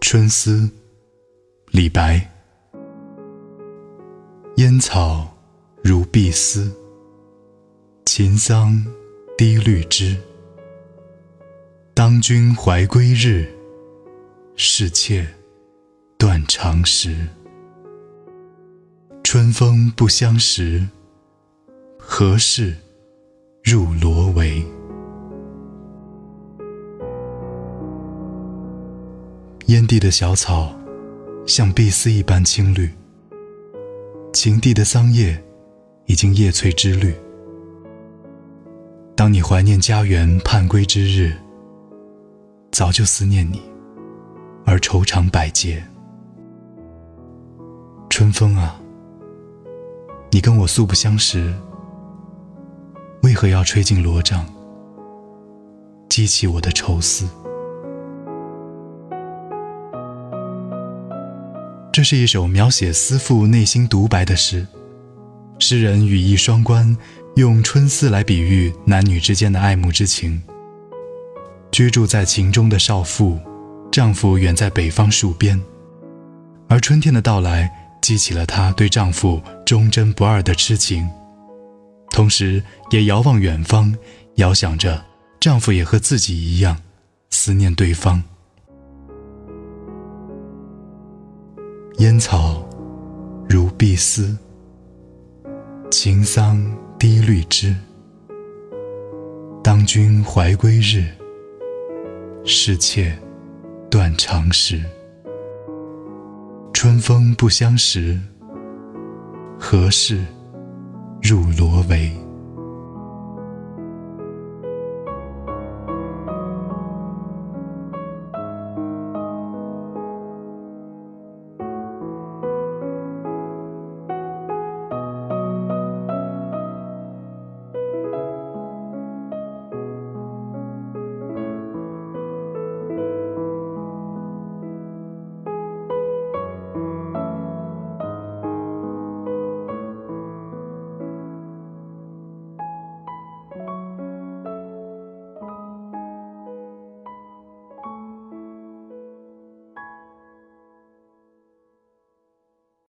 春思，李白。烟草如碧丝，秦桑低绿枝。当君怀归日，是妾断肠时。春风不相识，何事入罗帷？烟地的小草，像碧丝一般青绿；秦地的桑叶，已经叶翠之绿。当你怀念家园盼归之日，早就思念你，而愁肠百结。春风啊，你跟我素不相识，为何要吹进罗帐，激起我的愁思？这是一首描写思妇内心独白的诗，诗人语意双关，用春思来比喻男女之间的爱慕之情。居住在秦中的少妇，丈夫远在北方戍边，而春天的到来激起了她对丈夫忠贞不二的痴情，同时也遥望远方，遥想着丈夫也和自己一样思念对方。烟草如碧丝，情桑低绿枝。当君怀归日，是妾断肠时。春风不相识，何事入罗帷？